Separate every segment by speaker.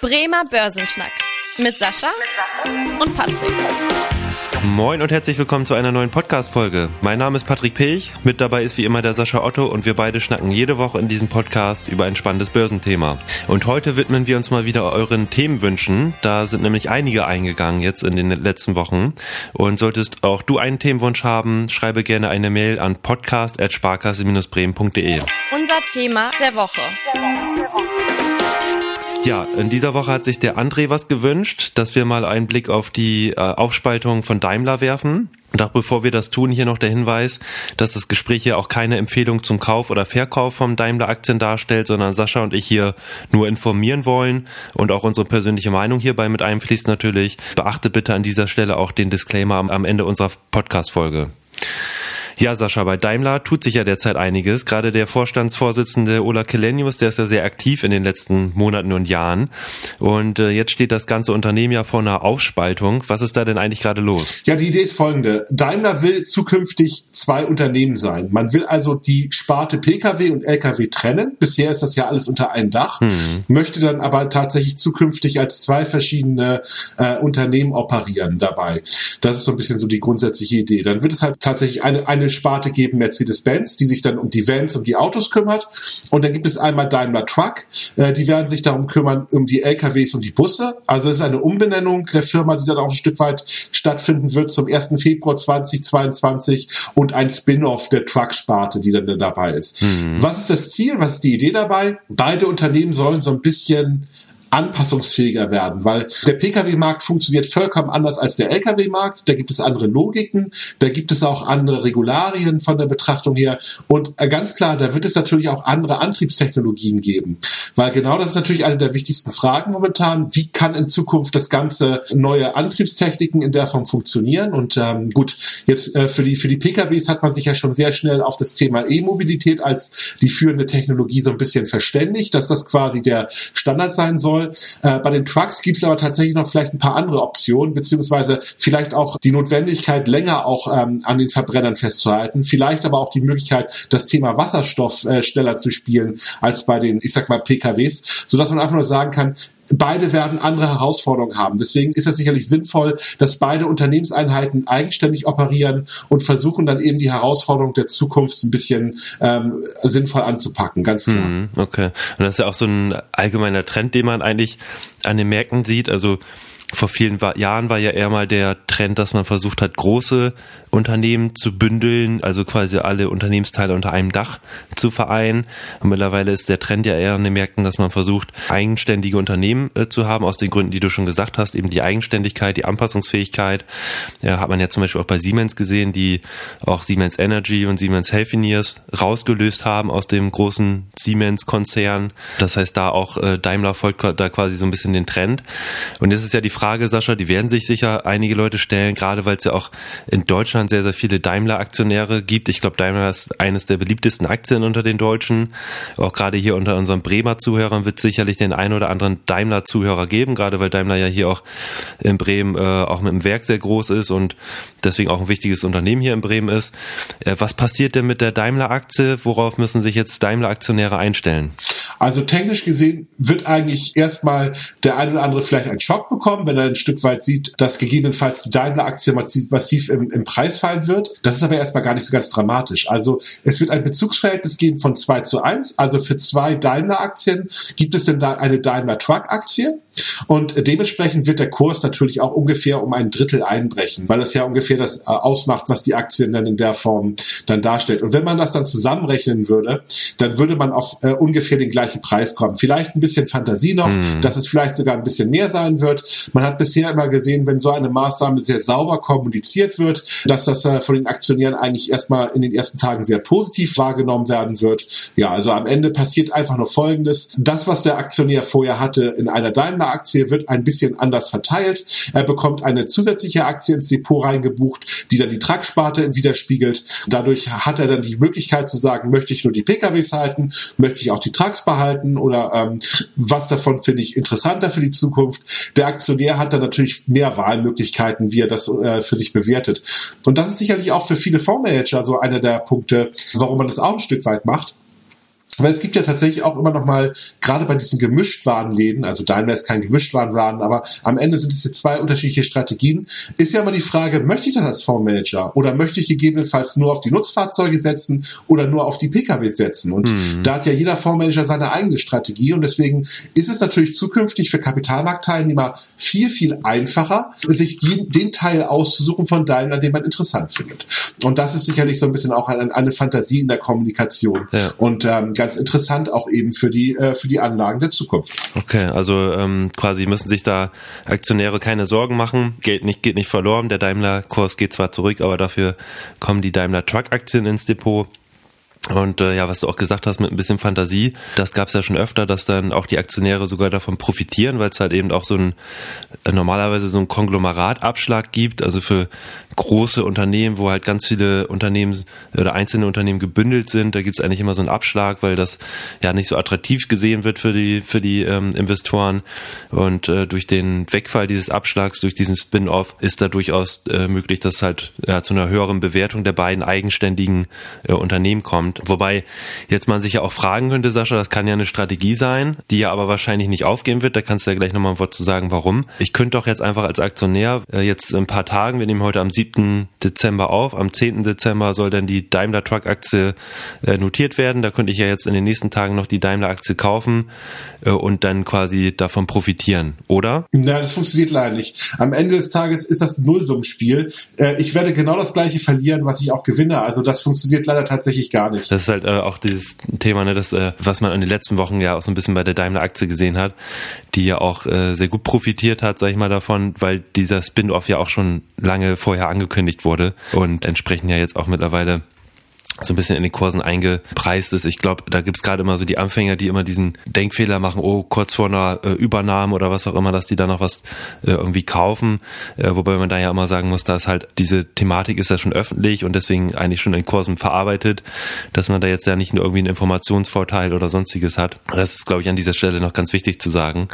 Speaker 1: Bremer Börsenschnack mit Sascha und Patrick.
Speaker 2: Moin und herzlich willkommen zu einer neuen Podcast-Folge. Mein Name ist Patrick Pilch, mit dabei ist wie immer der Sascha Otto und wir beide schnacken jede Woche in diesem Podcast über ein spannendes Börsenthema. Und heute widmen wir uns mal wieder euren Themenwünschen. Da sind nämlich einige eingegangen jetzt in den letzten Wochen. Und solltest auch du einen Themenwunsch haben, schreibe gerne eine Mail an podcast.sparkasse-bremen.de.
Speaker 1: Unser Thema der Woche. Der Woche, der Woche.
Speaker 2: Ja, in dieser Woche hat sich der André was gewünscht, dass wir mal einen Blick auf die äh, Aufspaltung von Daimler werfen. Und auch bevor wir das tun, hier noch der Hinweis, dass das Gespräch hier auch keine Empfehlung zum Kauf oder Verkauf von Daimler-Aktien darstellt, sondern Sascha und ich hier nur informieren wollen und auch unsere persönliche Meinung hierbei mit einfließt natürlich. Beachte bitte an dieser Stelle auch den Disclaimer am Ende unserer Podcast-Folge. Ja, Sascha, bei Daimler tut sich ja derzeit einiges. Gerade der Vorstandsvorsitzende Ola Kelenius, der ist ja sehr aktiv in den letzten Monaten und Jahren. Und äh, jetzt steht das ganze Unternehmen ja vor einer Aufspaltung. Was ist da denn eigentlich gerade los?
Speaker 3: Ja, die Idee ist folgende. Daimler will zukünftig zwei Unternehmen sein. Man will also die Sparte Pkw und Lkw trennen. Bisher ist das ja alles unter einem Dach. Hm. Möchte dann aber tatsächlich zukünftig als zwei verschiedene äh, Unternehmen operieren dabei. Das ist so ein bisschen so die grundsätzliche Idee. Dann wird es halt tatsächlich eine, eine Sparte geben Mercedes-Benz, die sich dann um die Vans, um die Autos kümmert. Und dann gibt es einmal Daimler Truck, äh, die werden sich darum kümmern, um die LKWs und die Busse. Also es ist eine Umbenennung der Firma, die dann auch ein Stück weit stattfinden wird zum 1. Februar 2022 und ein Spin-off der Truck-Sparte, die dann dabei ist. Mhm. Was ist das Ziel? Was ist die Idee dabei? Beide Unternehmen sollen so ein bisschen anpassungsfähiger werden, weil der Pkw-Markt funktioniert vollkommen anders als der Lkw-Markt. Da gibt es andere Logiken, da gibt es auch andere Regularien von der Betrachtung her und äh, ganz klar, da wird es natürlich auch andere Antriebstechnologien geben, weil genau das ist natürlich eine der wichtigsten Fragen momentan. Wie kann in Zukunft das ganze neue Antriebstechniken in der Form funktionieren? Und ähm, gut, jetzt äh, für die für die PKWs hat man sich ja schon sehr schnell auf das Thema E-Mobilität als die führende Technologie so ein bisschen verständigt, dass das quasi der Standard sein soll soll. Äh, bei den Trucks gibt es aber tatsächlich noch vielleicht ein paar andere Optionen, beziehungsweise vielleicht auch die Notwendigkeit, länger auch ähm, an den Verbrennern festzuhalten. Vielleicht aber auch die Möglichkeit, das Thema Wasserstoff äh, schneller zu spielen als bei den, ich sag mal, PKWs, sodass man einfach nur sagen kann, beide werden andere Herausforderungen haben. Deswegen ist es sicherlich sinnvoll, dass beide Unternehmenseinheiten eigenständig operieren und versuchen dann eben die Herausforderung der Zukunft ein bisschen ähm, sinnvoll anzupacken, ganz klar. Mhm,
Speaker 2: okay. Und das ist ja auch so ein allgemeiner Trend, den man eigentlich an den Märkten sieht. Also vor vielen Jahren war ja eher mal der Trend, dass man versucht hat, große Unternehmen zu bündeln, also quasi alle Unternehmensteile unter einem Dach zu vereinen. Und mittlerweile ist der Trend ja eher in den Märkten, dass man versucht, eigenständige Unternehmen äh, zu haben, aus den Gründen, die du schon gesagt hast, eben die Eigenständigkeit, die Anpassungsfähigkeit. Ja, hat man ja zum Beispiel auch bei Siemens gesehen, die auch Siemens Energy und Siemens Healthineers rausgelöst haben aus dem großen Siemens-Konzern. Das heißt, da auch äh, Daimler folgt da quasi so ein bisschen den Trend. Und jetzt ist ja die Frage, Sascha, die werden sich sicher einige Leute stellen, gerade weil es ja auch in Deutschland sehr, sehr viele Daimler-Aktionäre gibt. Ich glaube, Daimler ist eines der beliebtesten Aktien unter den Deutschen. Auch gerade hier unter unseren Bremer Zuhörern wird es sicherlich den einen oder anderen Daimler-Zuhörer geben, gerade weil Daimler ja hier auch in Bremen äh, auch mit dem Werk sehr groß ist und deswegen auch ein wichtiges Unternehmen hier in Bremen ist. Äh, was passiert denn mit der Daimler-Aktie? Worauf müssen sich jetzt Daimler-Aktionäre einstellen?
Speaker 3: Also technisch gesehen wird eigentlich erstmal der eine oder andere vielleicht einen Schock bekommen, wenn er ein Stück weit sieht, dass gegebenenfalls die Daimler-Aktie massiv im, im Preis Preis fallen wird. Das ist aber erstmal gar nicht so ganz dramatisch. Also es wird ein Bezugsverhältnis geben von 2 zu 1. Also für zwei Daimler-Aktien gibt es denn da eine Daimler-Truck-Aktie. Und dementsprechend wird der Kurs natürlich auch ungefähr um ein Drittel einbrechen, weil es ja ungefähr das äh, ausmacht, was die Aktien dann in der Form dann darstellt. Und wenn man das dann zusammenrechnen würde, dann würde man auf äh, ungefähr den gleichen Preis kommen. Vielleicht ein bisschen Fantasie noch, mhm. dass es vielleicht sogar ein bisschen mehr sein wird. Man hat bisher immer gesehen, wenn so eine Maßnahme sehr sauber kommuniziert wird, dass das äh, von den Aktionären eigentlich erstmal in den ersten Tagen sehr positiv wahrgenommen werden wird. Ja, also am Ende passiert einfach nur Folgendes. Das, was der Aktionär vorher hatte in einer Daimler-Aktie, wird ein bisschen anders verteilt. Er bekommt eine zusätzliche Aktie ins Depot reingebucht, die dann die Trucksparte widerspiegelt. Dadurch hat er dann die Möglichkeit zu sagen, möchte ich nur die PKWs halten, möchte ich auch die Trucks behalten oder ähm, was davon finde ich interessanter für die Zukunft. Der Aktionär hat dann natürlich mehr Wahlmöglichkeiten, wie er das äh, für sich bewertet. Und das ist sicherlich auch für viele Fondsmanager so einer der Punkte, warum man das auch ein Stück weit macht Weil es gibt ja tatsächlich auch immer noch mal, gerade bei diesen Gemischtwarenläden, also Daimler ist kein Gemischtwarenladen, aber am Ende sind es jetzt zwei unterschiedliche Strategien, ist ja immer die Frage, möchte ich das als Fondsmanager oder möchte ich gegebenenfalls nur auf die Nutzfahrzeuge setzen oder nur auf die Pkw setzen? Und mhm. da hat ja jeder Fondsmanager seine eigene Strategie und deswegen ist es natürlich zukünftig für Kapitalmarktteilnehmer viel, viel einfacher, sich die, den Teil auszusuchen von Daimler, den man interessant findet. Und das ist sicherlich so ein bisschen auch eine, eine Fantasie in der Kommunikation. Ja. Und ähm, ganz interessant auch eben für die, äh, für die Anlagen der Zukunft.
Speaker 2: Okay, also ähm, quasi müssen sich da Aktionäre keine Sorgen machen. Geld nicht, geht nicht verloren. Der Daimler-Kurs geht zwar zurück, aber dafür kommen die Daimler Truck-Aktien ins Depot. Und äh, ja, was du auch gesagt hast mit ein bisschen Fantasie, das gab es ja schon öfter, dass dann auch die Aktionäre sogar davon profitieren, weil es halt eben auch so ein äh, normalerweise so ein Konglomeratabschlag gibt, also für große Unternehmen, wo halt ganz viele Unternehmen oder einzelne Unternehmen gebündelt sind, da gibt's eigentlich immer so einen Abschlag, weil das ja nicht so attraktiv gesehen wird für die für die ähm, Investoren. Und äh, durch den Wegfall dieses Abschlags, durch diesen Spin-off, ist da durchaus äh, möglich, dass halt ja, zu einer höheren Bewertung der beiden eigenständigen äh, Unternehmen kommt. Wobei jetzt man sich ja auch fragen könnte, Sascha, das kann ja eine Strategie sein, die ja aber wahrscheinlich nicht aufgehen wird. Da kannst du ja gleich nochmal ein Wort zu sagen, warum. Ich könnte doch jetzt einfach als Aktionär äh, jetzt ein paar Tagen, wir nehmen heute am 7 7. Dezember auf. Am 10. Dezember soll dann die Daimler Truck Aktie äh, notiert werden. Da könnte ich ja jetzt in den nächsten Tagen noch die Daimler Aktie kaufen äh, und dann quasi davon profitieren, oder?
Speaker 3: Na, das funktioniert leider nicht. Am Ende des Tages ist das ein Nullsummspiel. Äh, ich werde genau das gleiche verlieren, was ich auch gewinne. Also das funktioniert leider tatsächlich gar nicht.
Speaker 2: Das ist halt äh, auch dieses Thema, ne, das, äh, was man in den letzten Wochen ja auch so ein bisschen bei der Daimler Aktie gesehen hat, die ja auch äh, sehr gut profitiert hat, sag ich mal, davon, weil dieser Spin-off ja auch schon lange vorher angekündigt wurde und entsprechend ja jetzt auch mittlerweile so ein bisschen in den Kursen eingepreist ist. Ich glaube, da gibt's gerade immer so die Anfänger, die immer diesen Denkfehler machen, oh, kurz vor einer äh, Übernahme oder was auch immer, dass die da noch was äh, irgendwie kaufen. Äh, wobei man da ja immer sagen muss, dass halt diese Thematik ist ja schon öffentlich und deswegen eigentlich schon in Kursen verarbeitet, dass man da jetzt ja nicht nur irgendwie einen Informationsvorteil oder sonstiges hat. Das ist, glaube ich, an dieser Stelle noch ganz wichtig zu sagen.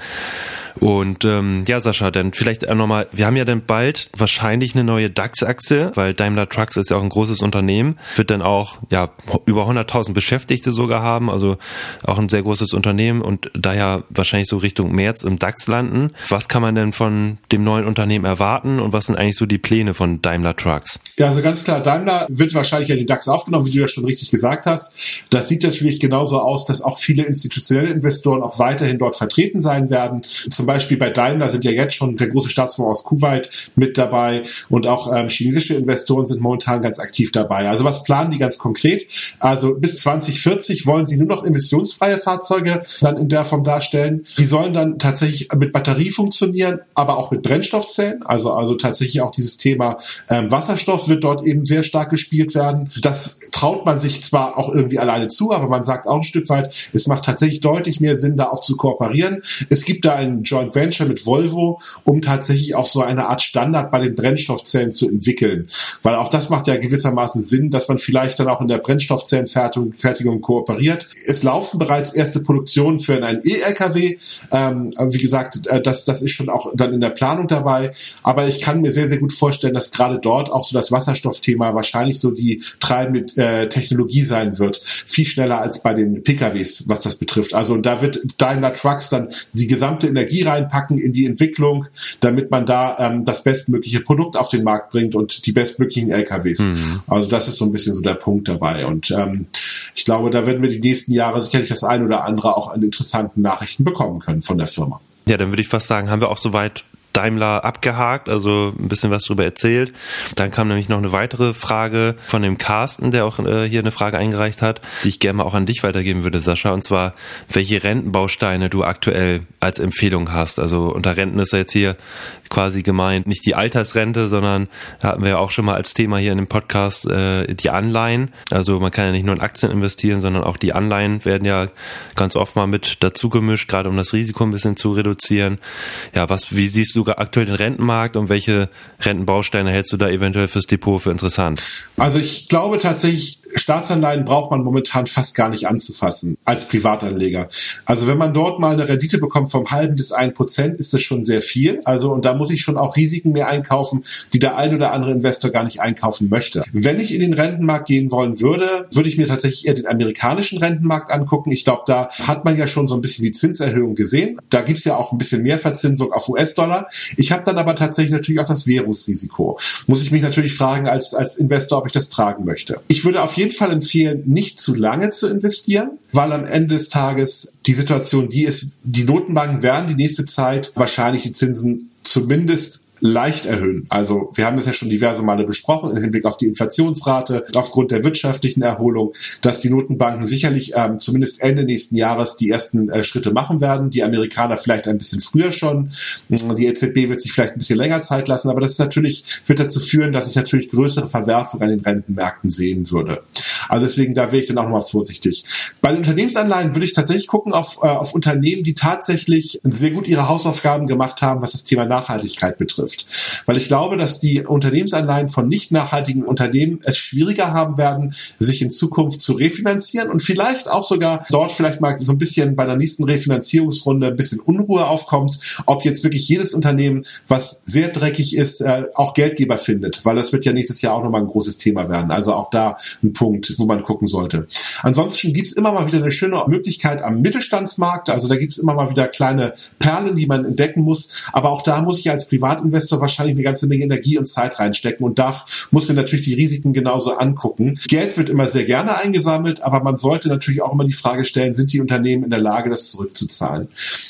Speaker 2: Und ähm, ja, Sascha, dann vielleicht nochmal, wir haben ja dann bald wahrscheinlich eine neue DAX-Aktie, weil Daimler Trucks ist ja auch ein großes Unternehmen, wird dann auch ja über 100.000 Beschäftigte sogar haben, also auch ein sehr großes Unternehmen und daher wahrscheinlich so Richtung März im DAX landen. Was kann man denn von dem neuen Unternehmen erwarten und was sind eigentlich so die Pläne von Daimler Trucks?
Speaker 3: Ja, also ganz klar, Daimler wird wahrscheinlich ja den DAX aufgenommen, wie du ja schon richtig gesagt hast. Das sieht natürlich genauso aus, dass auch viele institutionelle Investoren auch weiterhin dort vertreten sein werden. Zum zum Beispiel bei Daimler sind ja jetzt schon der große Staatsfonds aus Kuwait mit dabei und auch ähm, chinesische Investoren sind momentan ganz aktiv dabei. Also was planen die ganz konkret? Also bis 2040 wollen sie nur noch emissionsfreie Fahrzeuge dann in der Form darstellen. Die sollen dann tatsächlich mit Batterie funktionieren, aber auch mit Brennstoffzellen. Also, also tatsächlich auch dieses Thema ähm, Wasserstoff wird dort eben sehr stark gespielt werden. Das traut man sich zwar auch irgendwie alleine zu, aber man sagt auch ein Stück weit, es macht tatsächlich deutlich mehr Sinn, da auch zu kooperieren. Es gibt da einen Joint Venture mit Volvo, um tatsächlich auch so eine Art Standard bei den Brennstoffzellen zu entwickeln. Weil auch das macht ja gewissermaßen Sinn, dass man vielleicht dann auch in der Brennstoffzellenfertigung kooperiert. Es laufen bereits erste Produktionen für einen E-LKW. Ähm, wie gesagt, äh, das, das ist schon auch dann in der Planung dabei. Aber ich kann mir sehr, sehr gut vorstellen, dass gerade dort auch so das Wasserstoffthema wahrscheinlich so die treibende äh, Technologie sein wird. Viel schneller als bei den PKWs, was das betrifft. Also da wird Daimler Trucks dann die gesamte Energie reinpacken in die Entwicklung, damit man da ähm, das bestmögliche Produkt auf den Markt bringt und die bestmöglichen LKWs. Mhm. Also das ist so ein bisschen so der Punkt dabei. Und ähm, ich glaube, da werden wir die nächsten Jahre sicherlich das ein oder andere auch an interessanten Nachrichten bekommen können von der Firma.
Speaker 2: Ja, dann würde ich fast sagen, haben wir auch soweit Daimler abgehakt, also ein bisschen was darüber erzählt. Dann kam nämlich noch eine weitere Frage von dem Carsten, der auch äh, hier eine Frage eingereicht hat, die ich gerne mal auch an dich weitergeben würde, Sascha, und zwar, welche Rentenbausteine du aktuell als Empfehlung hast. Also unter Renten ist ja jetzt hier quasi gemeint, nicht die Altersrente, sondern hatten wir ja auch schon mal als Thema hier in dem Podcast äh, die Anleihen. Also man kann ja nicht nur in Aktien investieren, sondern auch die Anleihen werden ja ganz oft mal mit dazu gemischt, gerade um das Risiko ein bisschen zu reduzieren. Ja, was, wie siehst du du aktuell den Rentenmarkt und welche Rentenbausteine hältst du da eventuell fürs Depot für interessant?
Speaker 3: Also ich glaube tatsächlich, Staatsanleihen braucht man momentan fast gar nicht anzufassen als Privatanleger. Also wenn man dort mal eine Rendite bekommt vom halben bis ein Prozent, ist das schon sehr viel. Also und da muss ich schon auch Risiken mehr einkaufen, die der ein oder andere Investor gar nicht einkaufen möchte. Wenn ich in den Rentenmarkt gehen wollen würde, würde ich mir tatsächlich eher den amerikanischen Rentenmarkt angucken. Ich glaube, da hat man ja schon so ein bisschen die Zinserhöhung gesehen. Da gibt es ja auch ein bisschen mehr Verzinsung auf US-Dollar. Ich habe dann aber tatsächlich natürlich auch das Währungsrisiko. Muss ich mich natürlich fragen als, als Investor, ob ich das tragen möchte. Ich würde auf jeden Fall empfehlen, nicht zu lange zu investieren, weil am Ende des Tages die Situation die ist, die Notenbanken werden die nächste Zeit wahrscheinlich die Zinsen zumindest leicht erhöhen. Also wir haben das ja schon diverse Male besprochen im Hinblick auf die Inflationsrate, aufgrund der wirtschaftlichen Erholung, dass die Notenbanken sicherlich ähm, zumindest Ende nächsten Jahres die ersten äh, Schritte machen werden. Die Amerikaner vielleicht ein bisschen früher schon. Die EZB wird sich vielleicht ein bisschen länger Zeit lassen, aber das ist natürlich, wird dazu führen, dass ich natürlich größere Verwerfungen an den Rentenmärkten sehen würde. Also deswegen, da wäre ich dann auch nochmal vorsichtig. Bei den Unternehmensanleihen würde ich tatsächlich gucken auf, äh, auf Unternehmen, die tatsächlich sehr gut ihre Hausaufgaben gemacht haben, was das Thema Nachhaltigkeit betrifft. Weil ich glaube, dass die Unternehmensanleihen von nicht nachhaltigen Unternehmen es schwieriger haben werden, sich in Zukunft zu refinanzieren und vielleicht auch sogar dort vielleicht mal so ein bisschen bei der nächsten Refinanzierungsrunde ein bisschen Unruhe aufkommt, ob jetzt wirklich jedes Unternehmen, was sehr dreckig ist, äh, auch Geldgeber findet, weil das wird ja nächstes Jahr auch nochmal ein großes Thema werden. Also auch da ein Punkt, wo man gucken sollte. Ansonsten gibt's immer mal wieder eine schöne Möglichkeit am Mittelstandsmarkt. Also da gibt's immer mal wieder kleine Perlen, die man entdecken muss. Aber auch da muss ich als Privatinvestor wahrscheinlich eine ganze Menge Energie und Zeit reinstecken und darf, muss mir natürlich die Risiken genauso angucken. Geld wird immer sehr gerne eingesammelt, aber man sollte natürlich auch immer die Frage stellen, sind die Unternehmen in der Lage, das zurückzuzahlen?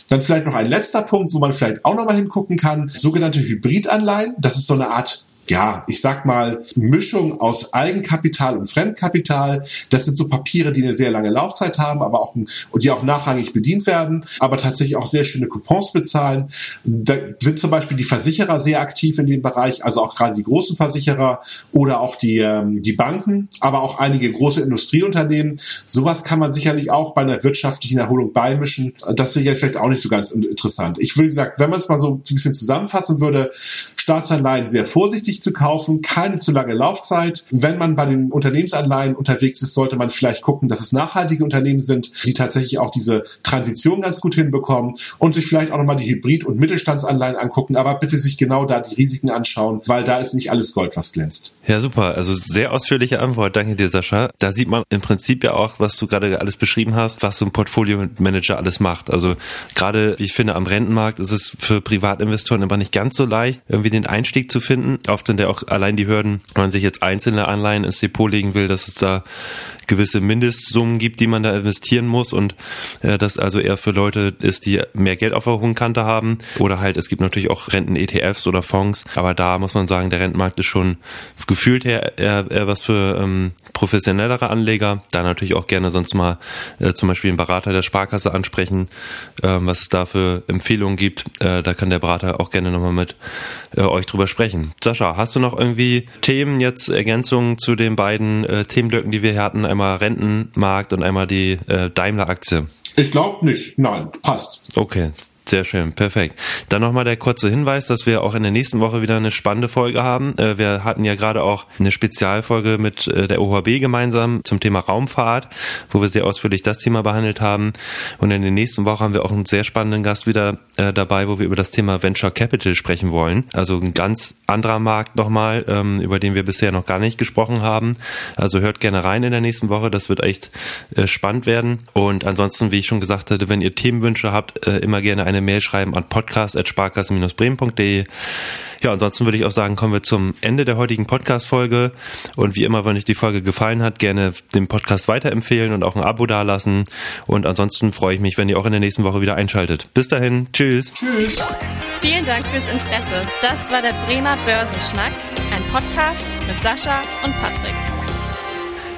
Speaker 3: Dann vielleicht noch ein letzter Punkt, wo man vielleicht auch nochmal hingucken kann, sogenannte Hybridanleihen. Das ist so eine Art ja, ich sag mal, Mischung aus Eigenkapital und Fremdkapital. Das sind so Papiere, die eine sehr lange Laufzeit haben, aber auch, und die auch nachrangig bedient werden, aber tatsächlich auch sehr schöne Coupons bezahlen. Da sind zum Beispiel die Versicherer sehr aktiv in dem Bereich, also auch gerade die großen Versicherer oder auch die, ähm, die Banken, aber auch einige große Industrieunternehmen. Sowas kann man sicherlich auch bei einer wirtschaftlichen Erholung beimischen. Das ist ja vielleicht auch nicht so ganz interessant. Ich würde gesagt, wenn man es mal so ein bisschen zusammenfassen würde, Staatsanleihen sehr vorsichtig günstig zu kaufen, keine zu lange Laufzeit. Wenn man bei den Unternehmensanleihen unterwegs ist, sollte man vielleicht gucken, dass es nachhaltige Unternehmen sind, die tatsächlich auch diese Transition ganz gut hinbekommen und sich vielleicht auch nochmal die Hybrid- und Mittelstandsanleihen angucken, aber bitte sich genau da die Risiken anschauen, weil da ist nicht alles Gold, was glänzt.
Speaker 2: Ja, super. Also sehr ausführliche Antwort. Danke dir, Sascha. Da sieht man im Prinzip ja auch, was du gerade alles beschrieben hast, was so ein Portfolio-Manager alles macht. Also gerade, wie ich finde, am Rentenmarkt ist es für Privatinvestoren immer nicht ganz so leicht, irgendwie den Einstieg zu finden. Oft sind ja auch allein die Hürden, wenn man sich jetzt einzelne Anleihen ins Depot legen will, dass es da gewisse Mindestsummen gibt, die man da investieren muss und äh, das also eher für Leute ist, die mehr Geld auf der hohen Kante haben oder halt es gibt natürlich auch Renten-ETFs oder Fonds, aber da muss man sagen, der Rentenmarkt ist schon gefühlt her eher, eher was für ähm, professionellere Anleger. Da natürlich auch gerne sonst mal äh, zum Beispiel einen Berater der Sparkasse ansprechen, äh, was es da für Empfehlungen gibt. Äh, da kann der Berater auch gerne nochmal mit äh, euch drüber sprechen. Sascha, hast du noch irgendwie Themen jetzt, Ergänzungen zu den beiden äh, Themenblöcken, die wir hier hatten? Einmal Rentenmarkt und einmal die äh, Daimler-Aktie.
Speaker 3: Ich glaube nicht. Nein, passt.
Speaker 2: Okay, sehr schön, perfekt. Dann nochmal der kurze Hinweis, dass wir auch in der nächsten Woche wieder eine spannende Folge haben. Äh, wir hatten ja gerade auch eine Spezialfolge mit äh, der OHB gemeinsam zum Thema Raumfahrt, wo wir sehr ausführlich das Thema behandelt haben. Und in der nächsten Woche haben wir auch einen sehr spannenden Gast wieder äh, dabei, wo wir über das Thema Venture Capital sprechen wollen. Also ein ganz anderer Markt nochmal, ähm, über den wir bisher noch gar nicht gesprochen haben. Also hört gerne rein in der nächsten Woche, das wird echt spannend werden. Und ansonsten, wie ich schon gesagt hatte, wenn ihr Themenwünsche habt, immer gerne eine Mail schreiben an podcast.sparkassen-bremen.de. Ja, ansonsten würde ich auch sagen, kommen wir zum Ende der heutigen Podcast-Folge. Und wie immer, wenn euch die Folge gefallen hat, gerne den Podcast weiterempfehlen und auch ein Abo dalassen. Und ansonsten freue ich mich, wenn ihr auch in der nächsten Woche wieder einschaltet. Bis dahin, tschüss.
Speaker 3: Tschüss.
Speaker 1: Vielen Dank fürs Interesse. Das war der Bremer Börsenschnack, ein Podcast mit Sascha und Patrick.